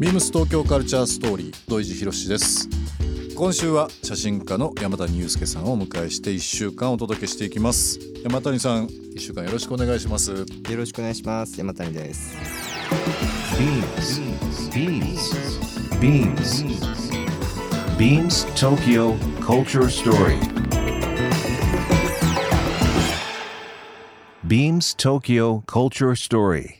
ビームス東京カルチャーストーリー土井地博です。今週は写真家の山谷裕介さんをお迎えして1週間お届けしていきます。山谷さん1週間よろしくお願いします。よろしくお願いします。山谷です。Beams Beams Beams Tokyo Culture Story. Beams Tokyo Culture Story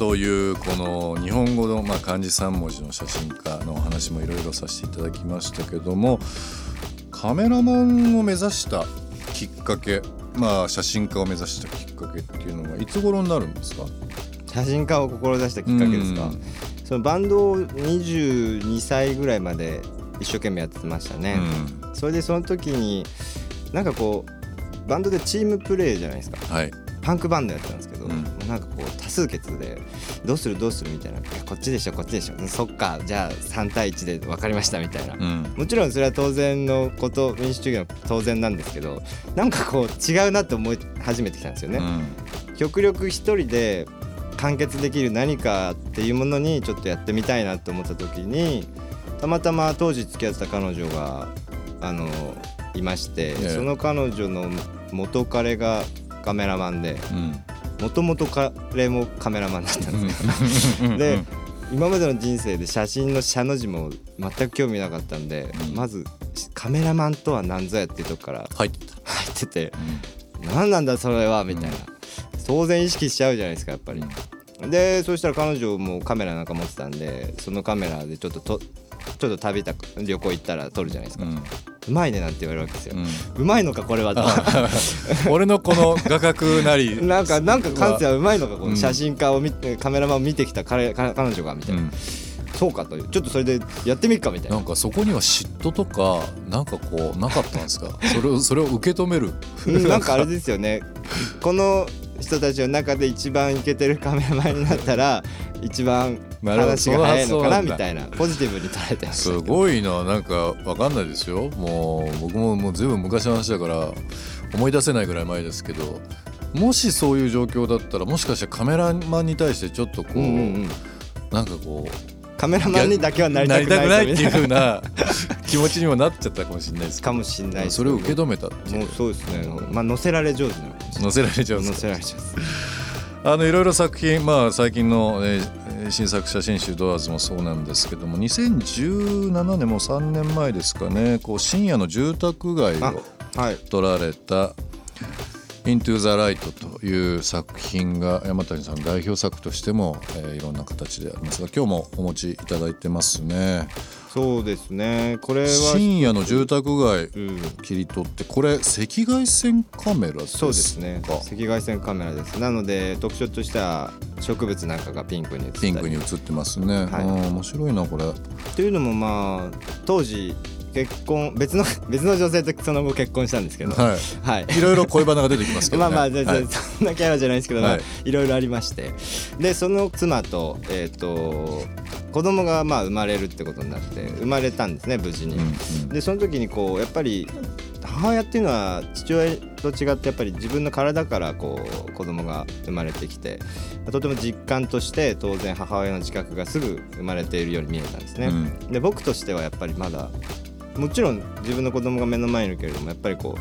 というこの日本語のまあ漢字3文字の写真家のお話もいろいろさせていただきましたけどもカメラマンを目指したきっかけまあ写真家を目指したきっかけっていうのはいつ頃になるんですか？写真家を志したきっかけですか、そのバンドを22歳ぐらいまで一生懸命やってましたね、うん、それでその時になんかこうバンドでチームプレーじゃないですか、はい、パンクバンドやったんですけど、うん、なんかこう多数決でどうするどうするみたいなこっちでしょこっちでしょ。そっかじゃあ3対1で分かりましたみたいな、うん、もちろんそれは当然のこと民主主義の当然なんですけどなんかこう違うなって思い始めてきたんですよね。うん、極力一人で完結できる何かっていうものにちょっとやってみたいなと思った時にたまたま当時付き合ってた彼女があのいまして、その彼女の元彼がカメラマンで。もともと彼もカメラマンだったんですよ。で今までの人生で写真の「写」の字も全く興味なかったんで、うん、まずカメラマンとは何ぞやっていうとこから入ってた。入ってて、うん、何なんだそれはみたいな、当然意識しちゃうじゃないですかやっぱり。でそしたら彼女もカメラなんか持ってたんでそのカメラでちょっととちょっと旅た旅行行ったら撮るじゃないですか、うまいねなんて言われるわけですよ、うん、まいのかこれは 俺のこの画角なり。なんかなんか感性はうまいのかこの写真家を見て、カメラマンを見てきた彼彼女がみたいな、うん、そうかとちょっとそれでやってみっかみたいな。なんかそこには嫉妬とかなんかこうなかったんですか？それをそれを受け止める。なんかあれですよね。この人たちの中で一番イケてるカメラマンになったら一番話が早いのかなみたいなポジティブに捉えてすごいな。なんか分かんないですよ。もう僕ももうずいぶん昔の話だから思い出せないぐらい前ですけど。もしそういう状況だったらもしかしてカメラマンに対してちょっとこう、うんうん、なんかこうカメラマンにだけはなりたくないっていうふうな気持ちにもなっちゃったかもしれないですかもしれない、それを受け止めたってもうそうですね、まあ乗せられ上手な乗せられ上手乗せられ上手あのいろいろ作品まあ最近の、えー、新作写真集「ドアーズ」もそうなんですけども2017年も3年前ですかねこう深夜の住宅街を撮られた「Into the Light」という作品が山谷さん代表作としても、えー、いろんな形でありますが今日もお持ちいただいてますね。そうですね。これは深夜の住宅街切り取って、これ赤外線カメラですか？そうですね。赤外線カメラです。なので特徴としては植物なんかがピンクに映ってピンクに映ってますね、はい、面白いなこれ。っていうのもまあ当時結婚別の 別の女性とその後結婚したんですけど、はい、はい、いろいろ恋バナが出てきますけど、ね、まあまあ全然、はい、そんなキャラじゃないですけど、はい、いろいろありまして。でその妻とえっ、ー、と子供がまあ生まれるってことになって生まれたんですね無事に。うんうん、でその時にこうやっぱり母親っていうのは父親と違ってやっぱり自分の体からこう子供が生まれてきてとても実感として当然母親の自覚がすぐ生まれているように見えたんですね。うん、で僕としてはやっぱりまだもちろん自分の子供が目の前にいるけれどもやっぱりこ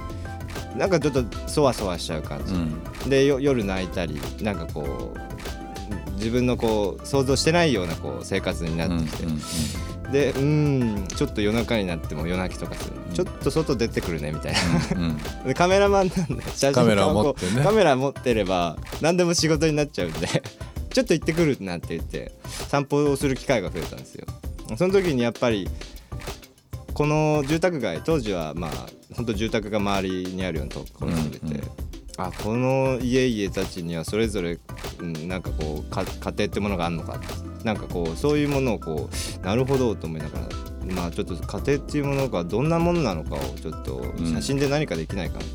うなんかちょっとそわそわしちゃう感じ、うん、で夜泣いたりなんかこう自分のこう想像してないようなこう生活になってきて、うんうんうん、でうんちょっと夜中になっても夜泣きとかする、うん、ちょっと外出てくるねみたいな、うんうん、カメラマンなんで写真カメラ持って、ね、カメラ持ってれば何でも仕事になっちゃうんで ちょっと行ってくるなんて言って散歩をする機会が増えたんですよ。その時にやっぱりこの住宅街当時はまあ本当住宅が周りにあるようなところに住んでて、うんうん、あこの家々たちにはそれぞれ、うん、なんかこう家庭ってものがあるのかなんかこうそういうものをこうなるほどと思いながらまあちょっと家庭っていうものがどんなものなのかをちょっと写真で何かできないかな、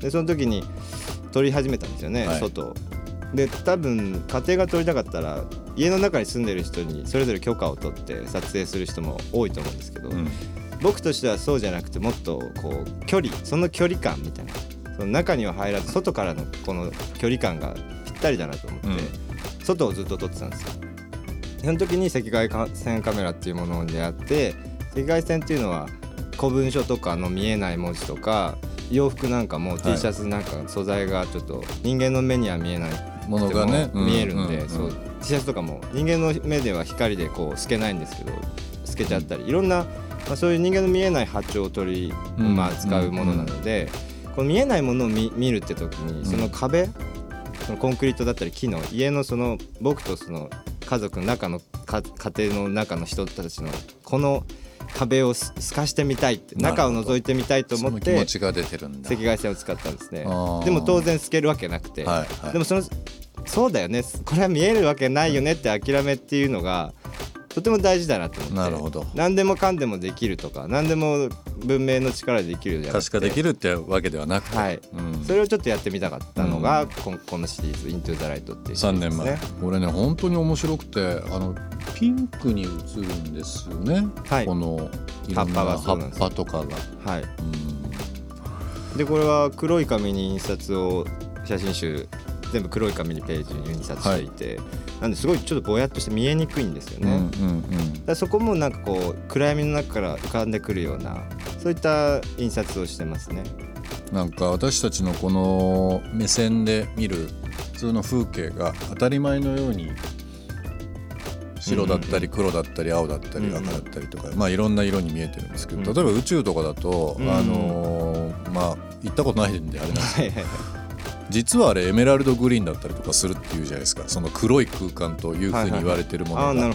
でその時に撮り始めたんですよね、はい。外。をで多分家庭が撮りたかったら家の中に住んでる人にそれぞれ許可を取って撮影する人も多いと思うんですけど、うん僕としてはそうじゃなくてもっとこう距離その距離感みたいな。その中には入らず外からのこの距離感がぴったりだなと思って、外をずっと撮ってたんですよ。その時に赤外線カメラっていうものに出会って赤外線っていうのは古文書とかの見えない文字とか洋服なんかも T シャツなんか素材がちょっと人間の目には見えないものがね見えるんで、うん。そう T シャツとかも人間の目では光でこう透けないんですけど透けちゃったりいろんな、まあ、そういう人間の見えない波長を取り、うん。まあ、使うものなので、この見えないものを見見るって時にその壁、そのコンクリートだったり木の家のその僕とその家族の中のか家庭の中の人たちのこの壁をす透かしてみたいって中を覗いてみたいと思って持ちが出てるんだ。赤外線を使ったんですね。でも当然透けるわけなくて、はいはい。でもそのそうだよね。これは見えるわけないよねって諦めっていうのがとても大事だなと思って。なるほど。何でもかんでもできるとか何でも文明の力でできるじゃなくて。可視化できるってわけではなくて、はい。うん。それをちょっとやってみたかったのが、こんこのシリーズ「Into the Light」っていうシリ3年前。これね本当に面白くてあのピンクに映るんですよね、はい。このいろんな葉っぱが葉っぱとかが。はい、うん。でこれは黒い紙に印刷を写真集全部黒い紙にページに印刷していて、なんですごいちょっとぼやっとして見えにくいんですよね。だそこもなんかこう暗闇の中から浮かんでくるようなそういった印刷をしてますね。なんか私たちのこの目線で見る普通の風景が当たり前のように白だったり黒だったり青だったり赤だったりとか、まあいろんな色に見えてるんですけど、うん例えば宇宙とかだと、うんあのーまあ行ったことないんであれなんですけど。実はあれエメラルドグリーンだったりとかするっていうじゃないですか。その黒い空間というふうに言われてるものが、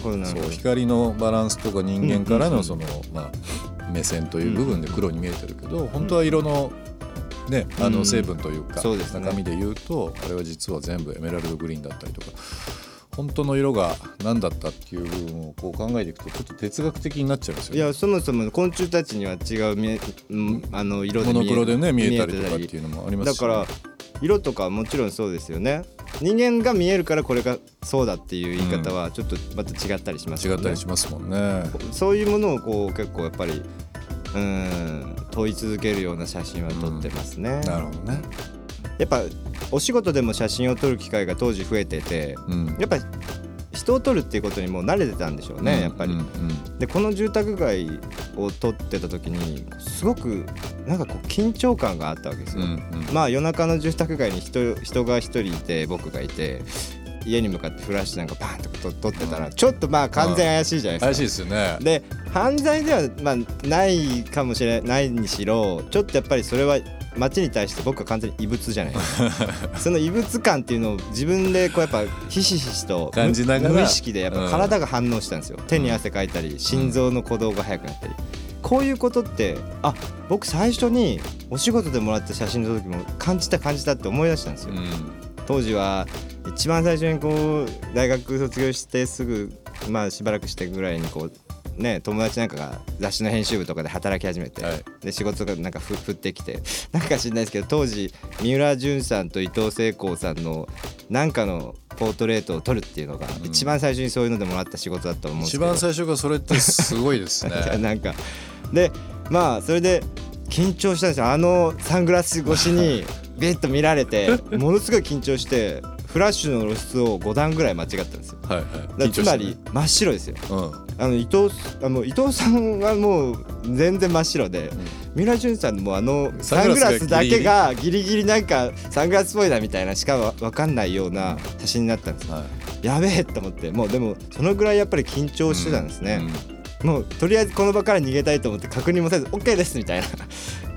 光のバランスとか人間からうんうんうんのその、まあ、目線という部分で黒に見えてるけど、本当は色のね、あうんの成分というか、そうですね。中身で言うとあれは実は全部エメラルドグリーンだったりとか本当の色が何だったっていう部分をこう考えていくとちょっと哲学的になっちゃうんですよね。いやそもそも昆虫たちには違う見えうんあの色でモノ見えクロでね見えたり見とかっていうのもありますし。だから色とかもちろんそうですよね。人間が見えるからこれがそうだっていう言い方はちょっとまた違ったりしますよね、違ったりしますもんね。そういうものをこう結構やっぱりうん問い続けるような写真は撮ってますね、なるほどね。やっぱお仕事でも写真を撮る機会が当時増えててうん。やっぱり人を撮るっていうことにもう慣れてたんでしょうね、やっぱり。うんうん。でこの住宅街を撮ってた時にすごくなんかこう緊張感があったわけですよ、うんうん。まあ夜中の住宅街に人人が一人いて僕がいて家に向かってフラッシュなんかバーンと撮ってたらちょっとまあ完全怪しいじゃない怪しいですか。ですよね。で犯罪ではまあないかもしれないにしろちょっとやっぱりそれは街に対して僕は完全に異物じゃない その異物感っていうのを自分でこうやっぱひしひしと感じながら。無意識でやっぱ体が反応したんですよ、手に汗かいたり心臓の鼓動が速くなったり、こういうことってあ僕最初にお仕事でもらった写真の時も感じた感じたって思い出したんですよ、うん。当時は一番最初にこう大学卒業してすぐまあしばらくしてぐらいにこうね友達なんかが雑誌の編集部とかで働き始めて、はい。で仕事がなんかふ降ってきて なんか知んないですけど当時三浦淳さんと伊藤聖光さんのなんかのポートレートを撮るっていうのが、ん。一番最初にそういうのでもらった仕事だと思うんですけど。一番最初がそれってすごいですね。なんかでまあそれで緊張したんですよ。あのサングラス越しに ビッと見られてものすごい緊張してフラッシュの露出を5段ぐらい間違ったんですよ。はいはい。つまり真っ白ですよ。うんあの伊藤あの伊藤さんはもう全然真っ白で、三浦淳さんもあのサングラスだけがギリギリ。なんかサングラスっぽいなみたいなしかわ分かんないような写真になったんです。よはい。やべえと思ってもうでもそのぐらいやっぱり緊張してたんですね、うん。もうとりあえずこの場から逃げたいと思って確認もせず OK ですみたいな。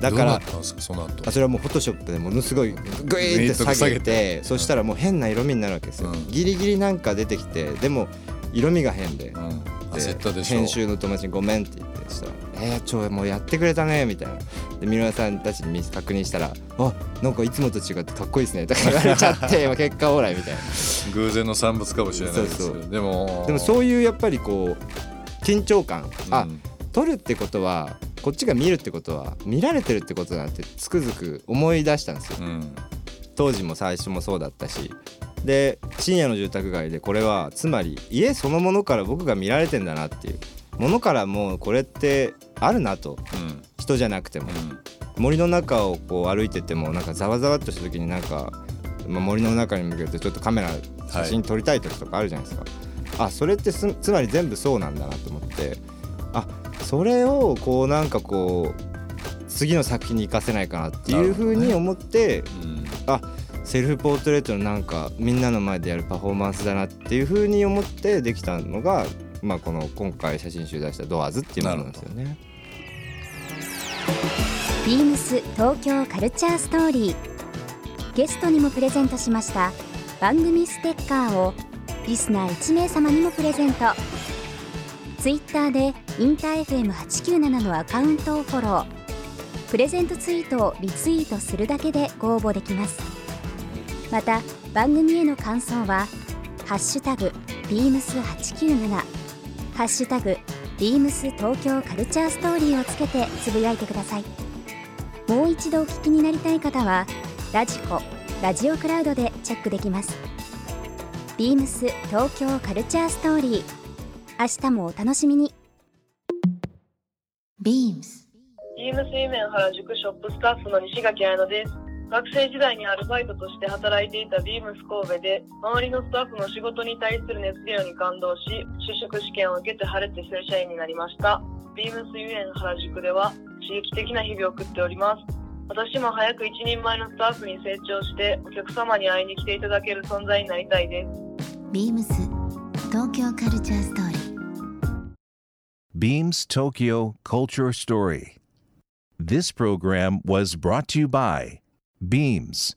だからそれはもうフォトショップでものすごいグイーって下げて。そしたらもう変な色味になるわけですよ、うん。ギリギリなんか出てきてでも色味が変で,で、うん。焦ったでしょ。編集の友達に「ごめん」って言ってそしたら「えー、ちょもうやってくれたね」みたいな。で三浦さんたちに確認したら「あなんかいつもと違ってかっこいいですね」とか言われちゃって 結果オーライみたいな。偶然の産物かもしれないですけどでもでもそういうやっぱりこう緊張感。あ、うん。撮るってことはこっちが見るってことは見られてるってことだなってつくづく思い出したんですよ。うん。当時も最初もそうだったしで深夜の住宅街でこれはつまり家そのものから僕が見られてんだなっていう。ものからもうこれってあるなと。うん。人じゃなくても。うん。森の中をこう歩いててもなんかざわざわっとした時になんか、まあ、森の中に向けてちょっとカメラ写真撮りたい時とかあるじゃないですか、あそれってすつまり全部そうなんだなと思って。あそれをこうなんかこう次の作品に生かせないかなっていうふうに思って、うん。あセルフポートレートのなんかみんなの前でやるパフォーマンスだなっていうふうに思ってできたのが、まあ、この今回写真集出した「ドアーズっていうものなんですよね。ビームス東京カルチャーストーリーゲストにもプレゼントしました番組ステッカーをリスナー1名様にもプレゼント。ツイッターでインター FM897 のアカウントをフォロー。プレゼントツイートをリツイートするだけでご応募できます。また番組への感想は「ハッシュタグビームス897」「ハッシュタグビームス東京カルチャーストーリー」をつけてつぶやいてください。もう一度お聞きになりたい方はラジコラジオクラウドでチェックできます。ビームス東京カルチャーストーリー。明日もお楽しみに。Beams ビームスイメン原宿ショップスタッフの西垣彩乃です。学生時代にアルバイトとして働いていたビームス神戸で、周りのスタッフの仕事に対する熱量に感動し、就職試験を受けて晴れて正社員になりました。ビームスユエン原宿では刺激的な日々を送っております。私も早く一人前のスタッフに成長して、お客様に会いに来ていただける存在になりたいです。Beams 東京カルチャーストーリー Beams Tokyo Culture Story. This program was brought to you by Beams.